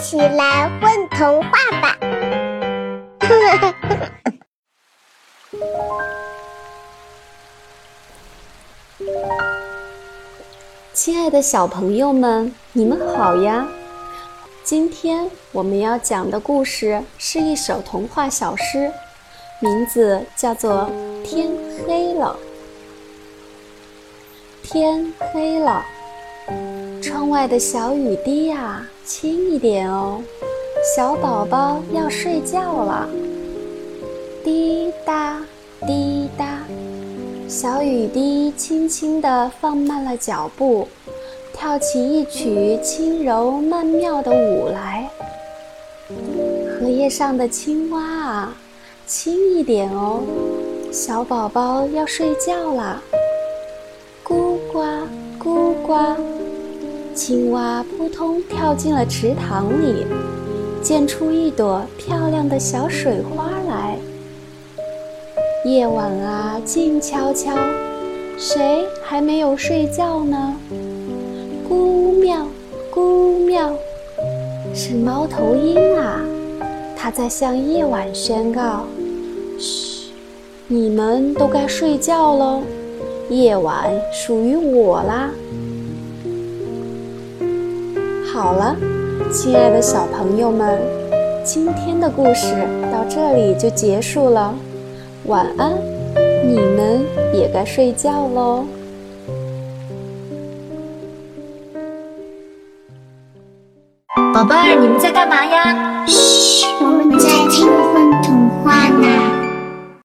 起来问童话吧！亲爱的小朋友们，你们好呀！今天我们要讲的故事是一首童话小诗，名字叫做《天黑了》。天黑了，窗外的小雨滴呀，轻一点哦，小宝宝要睡觉了。滴答滴答，小雨滴轻轻地放慢了脚步，跳起一曲轻柔曼妙的舞来。荷叶上的青蛙啊，轻一点哦，小宝宝要睡觉啦。咕呱咕呱，青蛙扑通跳进了池塘里，溅出一朵漂亮的小水花来。夜晚啊，静悄悄，谁还没有睡觉呢？咕喵咕喵，是猫头鹰啊，它在向夜晚宣告：嘘，你们都该睡觉喽。夜晚属于我啦！好了，亲爱的小朋友们，今天的故事到这里就结束了。晚安，你们也该睡觉喽。宝贝儿，你们在干嘛呀？嘘，我们在听。